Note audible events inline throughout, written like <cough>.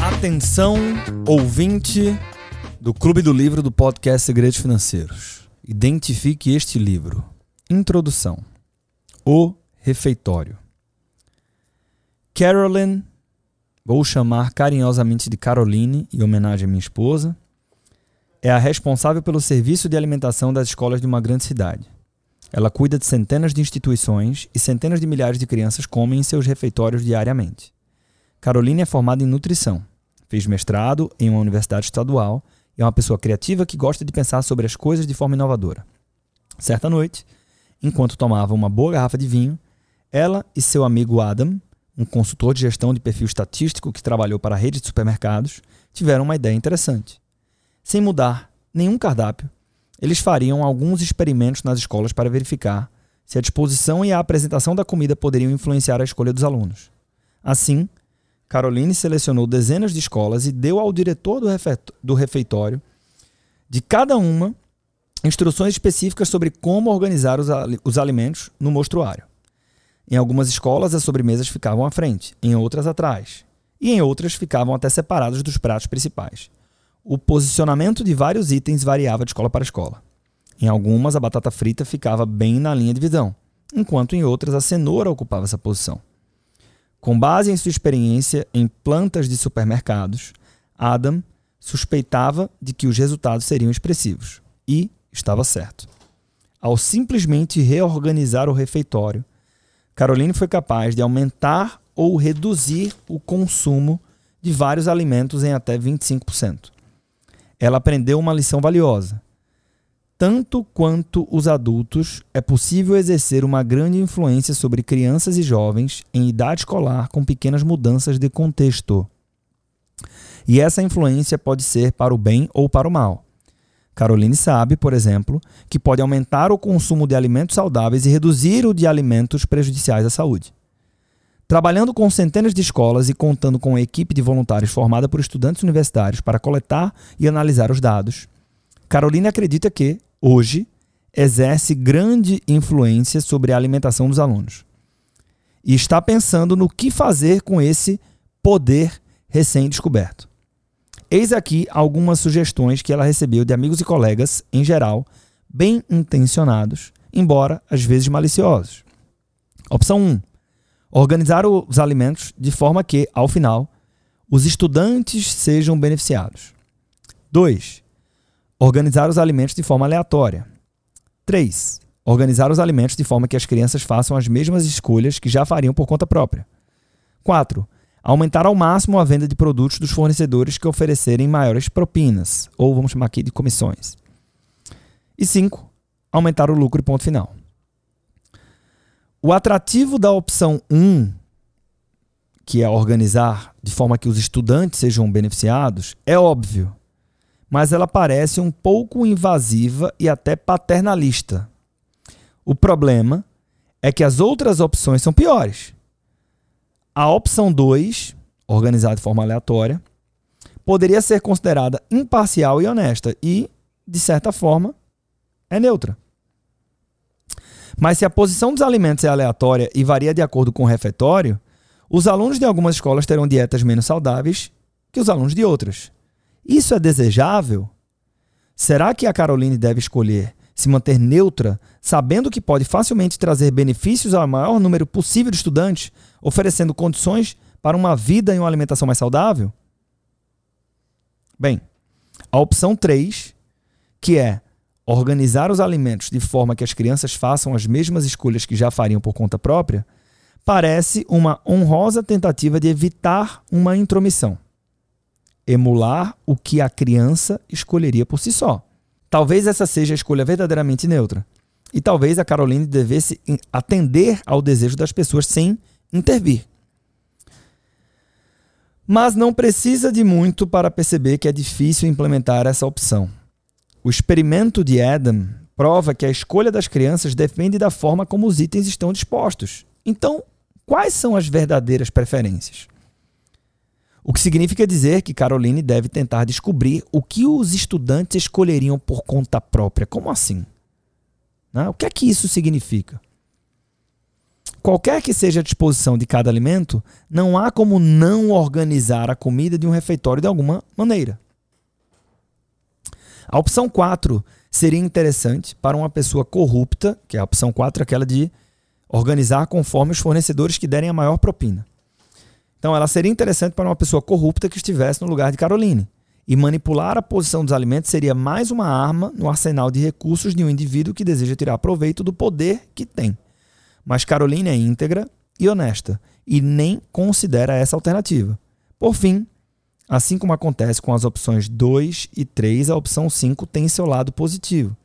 Atenção, ouvinte do Clube do Livro do podcast Segredos Financeiros. Identifique este livro. Introdução. O Refeitório. Carolyn, vou chamar carinhosamente de Caroline, em homenagem à minha esposa, é a responsável pelo serviço de alimentação das escolas de uma grande cidade. Ela cuida de centenas de instituições e centenas de milhares de crianças comem em seus refeitórios diariamente. Caroline é formada em nutrição, fez mestrado em uma universidade estadual e é uma pessoa criativa que gosta de pensar sobre as coisas de forma inovadora. Certa noite, enquanto tomava uma boa garrafa de vinho, ela e seu amigo Adam, um consultor de gestão de perfil estatístico que trabalhou para a rede de supermercados, tiveram uma ideia interessante. Sem mudar nenhum cardápio, eles fariam alguns experimentos nas escolas para verificar se a disposição e a apresentação da comida poderiam influenciar a escolha dos alunos. Assim, Caroline selecionou dezenas de escolas e deu ao diretor do refeitório de cada uma instruções específicas sobre como organizar os, os alimentos no mostruário. Em algumas escolas, as sobremesas ficavam à frente, em outras atrás, e em outras ficavam até separadas dos pratos principais o posicionamento de vários itens variava de escola para escola. Em algumas, a batata frita ficava bem na linha de visão, enquanto em outras, a cenoura ocupava essa posição. Com base em sua experiência em plantas de supermercados, Adam suspeitava de que os resultados seriam expressivos. E estava certo. Ao simplesmente reorganizar o refeitório, Caroline foi capaz de aumentar ou reduzir o consumo de vários alimentos em até 25% ela aprendeu uma lição valiosa. Tanto quanto os adultos, é possível exercer uma grande influência sobre crianças e jovens em idade escolar com pequenas mudanças de contexto. E essa influência pode ser para o bem ou para o mal. Caroline sabe, por exemplo, que pode aumentar o consumo de alimentos saudáveis e reduzir o de alimentos prejudiciais à saúde. Trabalhando com centenas de escolas e contando com uma equipe de voluntários formada por estudantes universitários para coletar e analisar os dados, Carolina acredita que, hoje, exerce grande influência sobre a alimentação dos alunos. E está pensando no que fazer com esse poder recém-descoberto. Eis aqui algumas sugestões que ela recebeu de amigos e colegas, em geral, bem intencionados, embora às vezes maliciosos. Opção 1 Organizar os alimentos de forma que, ao final, os estudantes sejam beneficiados. 2. Organizar os alimentos de forma aleatória. 3. Organizar os alimentos de forma que as crianças façam as mesmas escolhas que já fariam por conta própria. 4. Aumentar ao máximo a venda de produtos dos fornecedores que oferecerem maiores propinas, ou vamos chamar aqui de comissões. E 5. Aumentar o lucro e ponto final. O atrativo da opção 1, que é organizar de forma que os estudantes sejam beneficiados, é óbvio, mas ela parece um pouco invasiva e até paternalista. O problema é que as outras opções são piores. A opção 2, organizar de forma aleatória, poderia ser considerada imparcial e honesta e, de certa forma, é neutra. Mas se a posição dos alimentos é aleatória e varia de acordo com o refeitório, os alunos de algumas escolas terão dietas menos saudáveis que os alunos de outras. Isso é desejável? Será que a Caroline deve escolher se manter neutra, sabendo que pode facilmente trazer benefícios ao maior número possível de estudantes, oferecendo condições para uma vida e uma alimentação mais saudável? Bem, a opção 3, que é organizar os alimentos de forma que as crianças façam as mesmas escolhas que já fariam por conta própria, parece uma honrosa tentativa de evitar uma intromissão. Emular o que a criança escolheria por si só. Talvez essa seja a escolha verdadeiramente neutra. E talvez a Caroline devesse atender ao desejo das pessoas sem intervir. Mas não precisa de muito para perceber que é difícil implementar essa opção. O experimento de Adam prova que a escolha das crianças depende da forma como os itens estão dispostos. Então, quais são as verdadeiras preferências? O que significa dizer que Caroline deve tentar descobrir o que os estudantes escolheriam por conta própria. Como assim? Né? O que é que isso significa? Qualquer que seja a disposição de cada alimento, não há como não organizar a comida de um refeitório de alguma maneira. A opção 4 seria interessante para uma pessoa corrupta, que é a opção 4, aquela de organizar conforme os fornecedores que derem a maior propina. Então, ela seria interessante para uma pessoa corrupta que estivesse no lugar de Caroline. E manipular a posição dos alimentos seria mais uma arma no arsenal de recursos de um indivíduo que deseja tirar proveito do poder que tem. Mas Caroline é íntegra e honesta e nem considera essa alternativa. Por fim, assim como acontece com as opções 2 e 3, a opção 5 tem seu lado positivo.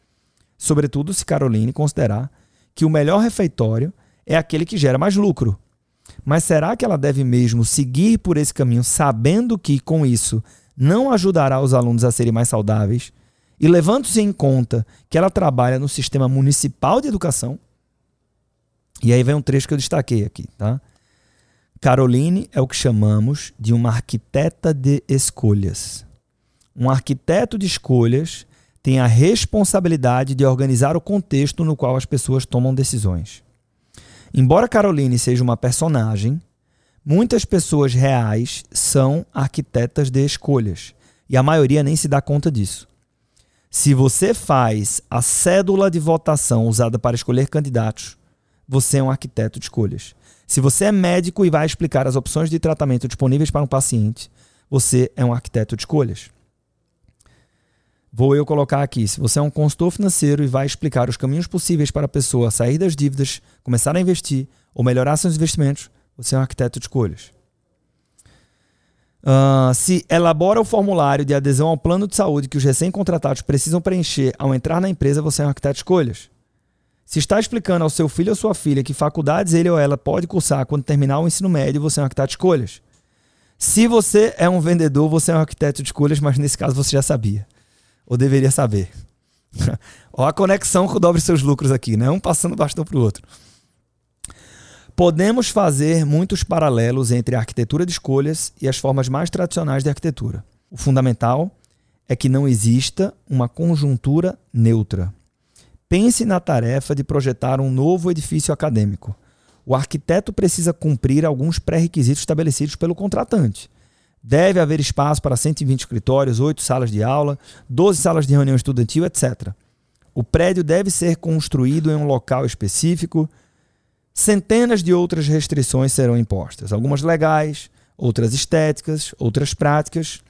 Sobretudo se Caroline considerar que o melhor refeitório é aquele que gera mais lucro. Mas será que ela deve mesmo seguir por esse caminho sabendo que, com isso, não ajudará os alunos a serem mais saudáveis? E levando-se em conta que ela trabalha no sistema municipal de educação, e aí vem um trecho que eu destaquei aqui, tá? Caroline é o que chamamos de uma arquiteta de escolhas. Um arquiteto de escolhas tem a responsabilidade de organizar o contexto no qual as pessoas tomam decisões. Embora Caroline seja uma personagem, muitas pessoas reais são arquitetas de escolhas e a maioria nem se dá conta disso. Se você faz a cédula de votação usada para escolher candidatos, você é um arquiteto de escolhas. Se você é médico e vai explicar as opções de tratamento disponíveis para um paciente, você é um arquiteto de escolhas. Vou eu colocar aqui: se você é um consultor financeiro e vai explicar os caminhos possíveis para a pessoa sair das dívidas, começar a investir ou melhorar seus investimentos, você é um arquiteto de escolhas. Uh, se elabora o formulário de adesão ao plano de saúde que os recém-contratados precisam preencher ao entrar na empresa, você é um arquiteto de escolhas. Se está explicando ao seu filho ou sua filha que faculdades ele ou ela pode cursar quando terminar o ensino médio, você é um arquiteto de escolhas. Se você é um vendedor, você é um arquiteto de escolhas, mas nesse caso você já sabia. Ou deveria saber. <laughs> Olha a conexão com dobre seus lucros aqui, né? Um passando bastão para o outro. Podemos fazer muitos paralelos entre a arquitetura de escolhas e as formas mais tradicionais de arquitetura. O fundamental é que não exista uma conjuntura neutra. Pense na tarefa de projetar um novo edifício acadêmico. O arquiteto precisa cumprir alguns pré-requisitos estabelecidos pelo contratante. Deve haver espaço para 120 escritórios, 8 salas de aula, 12 salas de reunião estudantil, etc. O prédio deve ser construído em um local específico. Centenas de outras restrições serão impostas, algumas legais, outras estéticas, outras práticas.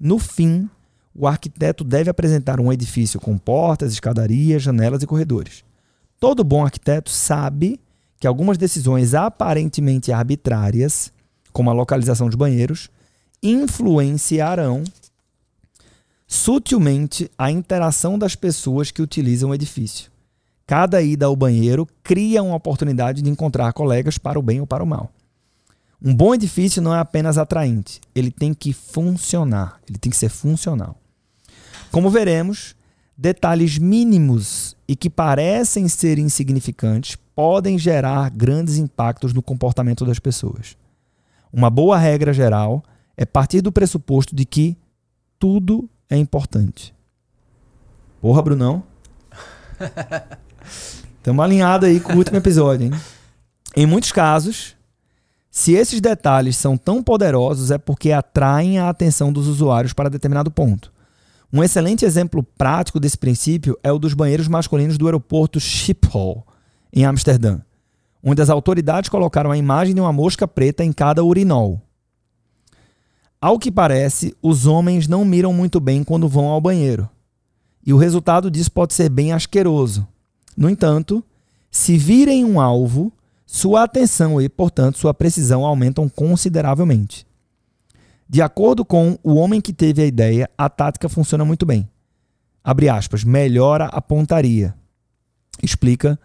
No fim, o arquiteto deve apresentar um edifício com portas, escadarias, janelas e corredores. Todo bom arquiteto sabe que algumas decisões aparentemente arbitrárias, como a localização de banheiros, influenciarão sutilmente a interação das pessoas que utilizam o edifício. Cada ida ao banheiro cria uma oportunidade de encontrar colegas para o bem ou para o mal. Um bom edifício não é apenas atraente, ele tem que funcionar, ele tem que ser funcional. Como veremos, detalhes mínimos e que parecem ser insignificantes podem gerar grandes impactos no comportamento das pessoas. Uma boa regra geral é partir do pressuposto de que tudo é importante. Porra, Brunão. <laughs> Estamos alinhados aí com o último episódio, hein? Em muitos casos, se esses detalhes são tão poderosos, é porque atraem a atenção dos usuários para determinado ponto. Um excelente exemplo prático desse princípio é o dos banheiros masculinos do aeroporto Schiphol, em Amsterdã, onde as autoridades colocaram a imagem de uma mosca preta em cada urinol. Ao que parece, os homens não miram muito bem quando vão ao banheiro. E o resultado disso pode ser bem asqueroso. No entanto, se virem um alvo, sua atenção e, portanto, sua precisão aumentam consideravelmente. De acordo com o homem que teve a ideia, a tática funciona muito bem. Abre aspas, melhora a pontaria. Explica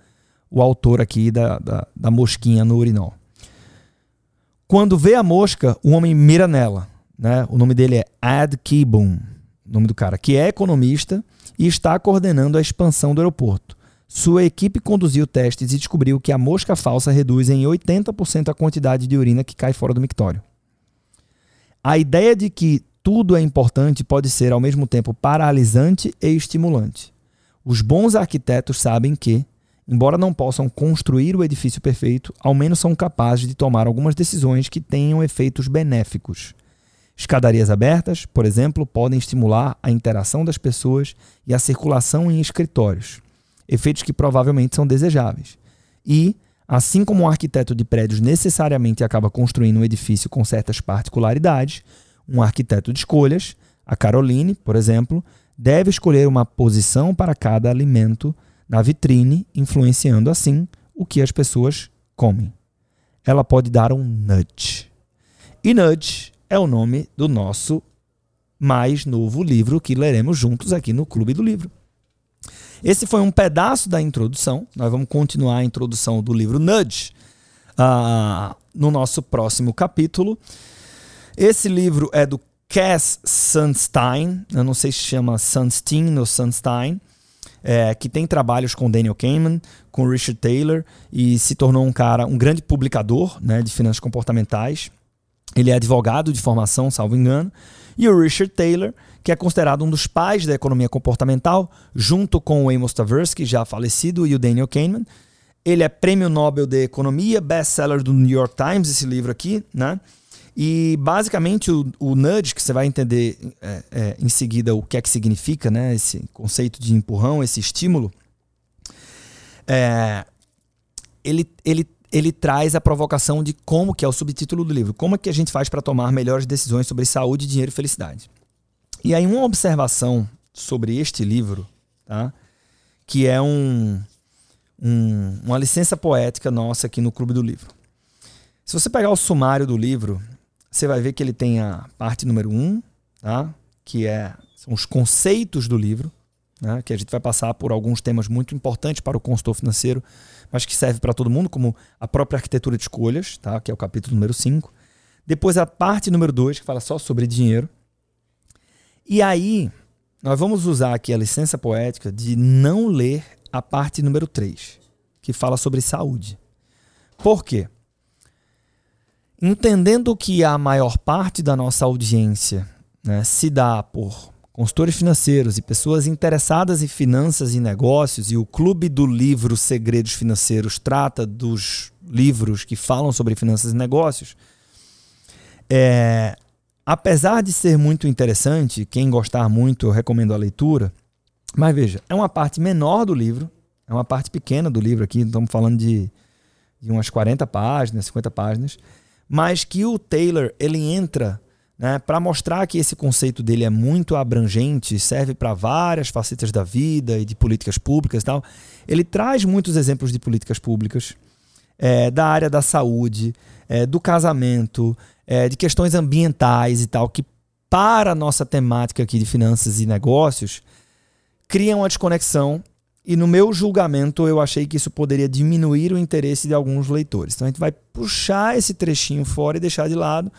o autor aqui da, da, da mosquinha no urinol. Quando vê a mosca, o homem mira nela. Né? O nome dele é Ad Kibum, nome do cara, que é economista e está coordenando a expansão do aeroporto. Sua equipe conduziu testes e descobriu que a mosca falsa reduz em 80% a quantidade de urina que cai fora do mictório. A ideia de que tudo é importante pode ser ao mesmo tempo paralisante e estimulante. Os bons arquitetos sabem que, embora não possam construir o edifício perfeito, ao menos são capazes de tomar algumas decisões que tenham efeitos benéficos. Escadarias abertas, por exemplo, podem estimular a interação das pessoas e a circulação em escritórios, efeitos que provavelmente são desejáveis. E, assim como o arquiteto de prédios necessariamente acaba construindo um edifício com certas particularidades, um arquiteto de escolhas, a Caroline, por exemplo, deve escolher uma posição para cada alimento na vitrine, influenciando assim o que as pessoas comem. Ela pode dar um nudge. E nudge é o nome do nosso mais novo livro que leremos juntos aqui no Clube do Livro. Esse foi um pedaço da introdução. Nós vamos continuar a introdução do livro Nudge uh, no nosso próximo capítulo. Esse livro é do Cass Sunstein, eu não sei se chama Sunstein ou Sunstein, é, que tem trabalhos com Daniel Kahneman, com Richard Taylor e se tornou um cara, um grande publicador né, de finanças comportamentais. Ele é advogado de formação, salvo engano. E o Richard Taylor, que é considerado um dos pais da economia comportamental, junto com o Amos Tversky, já falecido, e o Daniel Kahneman. Ele é prêmio Nobel de Economia, best-seller do New York Times, esse livro aqui, né? E basicamente o, o nudge, que você vai entender é, é, em seguida o que é que significa, né? Esse conceito de empurrão, esse estímulo, é, ele, ele ele traz a provocação de como que é o subtítulo do livro, como é que a gente faz para tomar melhores decisões sobre saúde, dinheiro e felicidade. E aí uma observação sobre este livro, tá? que é um, um, uma licença poética nossa aqui no Clube do Livro. Se você pegar o sumário do livro, você vai ver que ele tem a parte número um, tá? que é, são os conceitos do livro, né? que a gente vai passar por alguns temas muito importantes para o consultor financeiro, mas que serve para todo mundo, como a própria arquitetura de escolhas, tá? que é o capítulo número 5. Depois a parte número 2, que fala só sobre dinheiro. E aí, nós vamos usar aqui a licença poética de não ler a parte número 3, que fala sobre saúde. Por quê? Entendendo que a maior parte da nossa audiência né, se dá por consultores financeiros e pessoas interessadas em finanças e negócios, e o Clube do Livro Segredos Financeiros trata dos livros que falam sobre finanças e negócios. É, apesar de ser muito interessante, quem gostar muito, eu recomendo a leitura. Mas veja, é uma parte menor do livro, é uma parte pequena do livro aqui, estamos falando de, de umas 40 páginas, 50 páginas, mas que o Taylor ele entra né, para mostrar que esse conceito dele é muito abrangente, serve para várias facetas da vida e de políticas públicas e tal. Ele traz muitos exemplos de políticas públicas, é, da área da saúde, é, do casamento, é, de questões ambientais e tal, que para a nossa temática aqui de finanças e negócios, criam uma desconexão e no meu julgamento eu achei que isso poderia diminuir o interesse de alguns leitores. Então a gente vai puxar esse trechinho fora e deixar de lado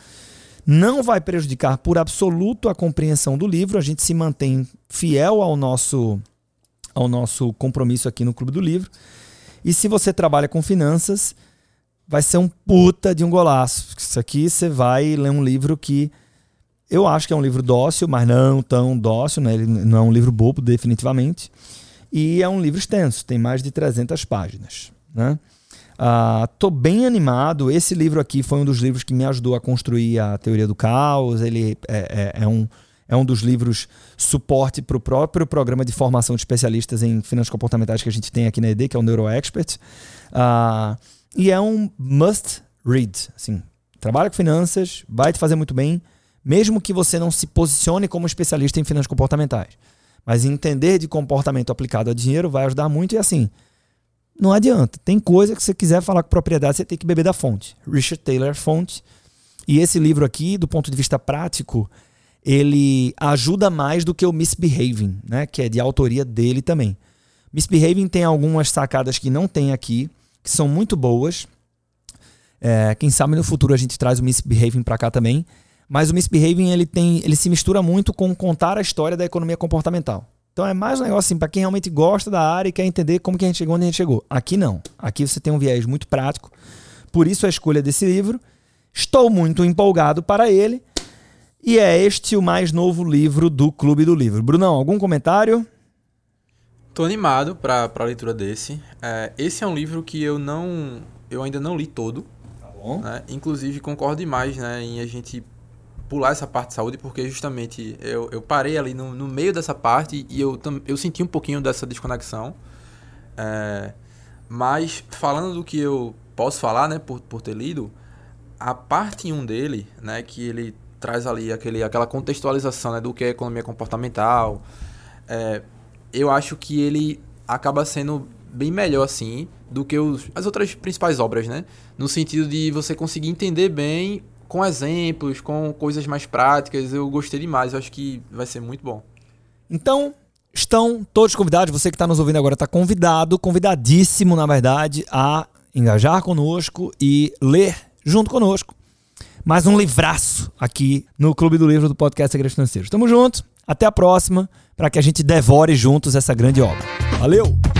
não vai prejudicar por absoluto a compreensão do livro, a gente se mantém fiel ao nosso, ao nosso compromisso aqui no Clube do Livro. E se você trabalha com finanças, vai ser um puta de um golaço. Isso aqui você vai ler um livro que eu acho que é um livro dócil, mas não tão dócil, né? ele não é um livro bobo, definitivamente. E é um livro extenso, tem mais de 300 páginas. Né? Uh, bem animado. Esse livro aqui foi um dos livros que me ajudou a construir a teoria do caos. Ele é, é, é um, é um dos livros suporte para o próprio programa de formação de especialistas em finanças comportamentais que a gente tem aqui na ED, que é o NeuroExpert. Uh, e é um must read. Assim, trabalha com finanças, vai te fazer muito bem, mesmo que você não se posicione como especialista em finanças comportamentais. Mas entender de comportamento aplicado a dinheiro vai ajudar muito e assim não adianta. Tem coisa que você quiser falar com propriedade, você tem que beber da fonte. Richard Taylor, fonte. E esse livro aqui, do ponto de vista prático, ele ajuda mais do que o Misbehaving, né? que é de autoria dele também. Misbehaving tem algumas sacadas que não tem aqui, que são muito boas. É, quem sabe no futuro a gente traz o Misbehaving para cá também. Mas o Misbehaving ele tem, ele se mistura muito com contar a história da economia comportamental. Então é mais um negócio assim, para quem realmente gosta da área e quer entender como que a gente chegou onde a gente chegou. Aqui não. Aqui você tem um viés muito prático. Por isso a escolha desse livro. Estou muito empolgado para ele. E é este o mais novo livro do Clube do Livro. Brunão, algum comentário? Tô animado para a leitura desse. É, esse é um livro que eu não, eu ainda não li todo. Tá bom. Né? Inclusive concordo demais, né, em a gente pular essa parte de saúde, porque justamente eu, eu parei ali no, no meio dessa parte e eu, eu senti um pouquinho dessa desconexão. É, mas falando do que eu posso falar, né, por, por ter lido, a parte 1 dele, né, que ele traz ali aquele, aquela contextualização né, do que é economia comportamental, é, eu acho que ele acaba sendo bem melhor assim do que os, as outras principais obras, né? No sentido de você conseguir entender bem com exemplos, com coisas mais práticas. Eu gostei demais, eu acho que vai ser muito bom. Então, estão todos convidados. Você que está nos ouvindo agora está convidado, convidadíssimo, na verdade, a engajar conosco e ler junto conosco. Mais um livraço aqui no Clube do Livro do Podcast Segredos Financeiros. Tamo junto, até a próxima, para que a gente devore juntos essa grande obra. Valeu!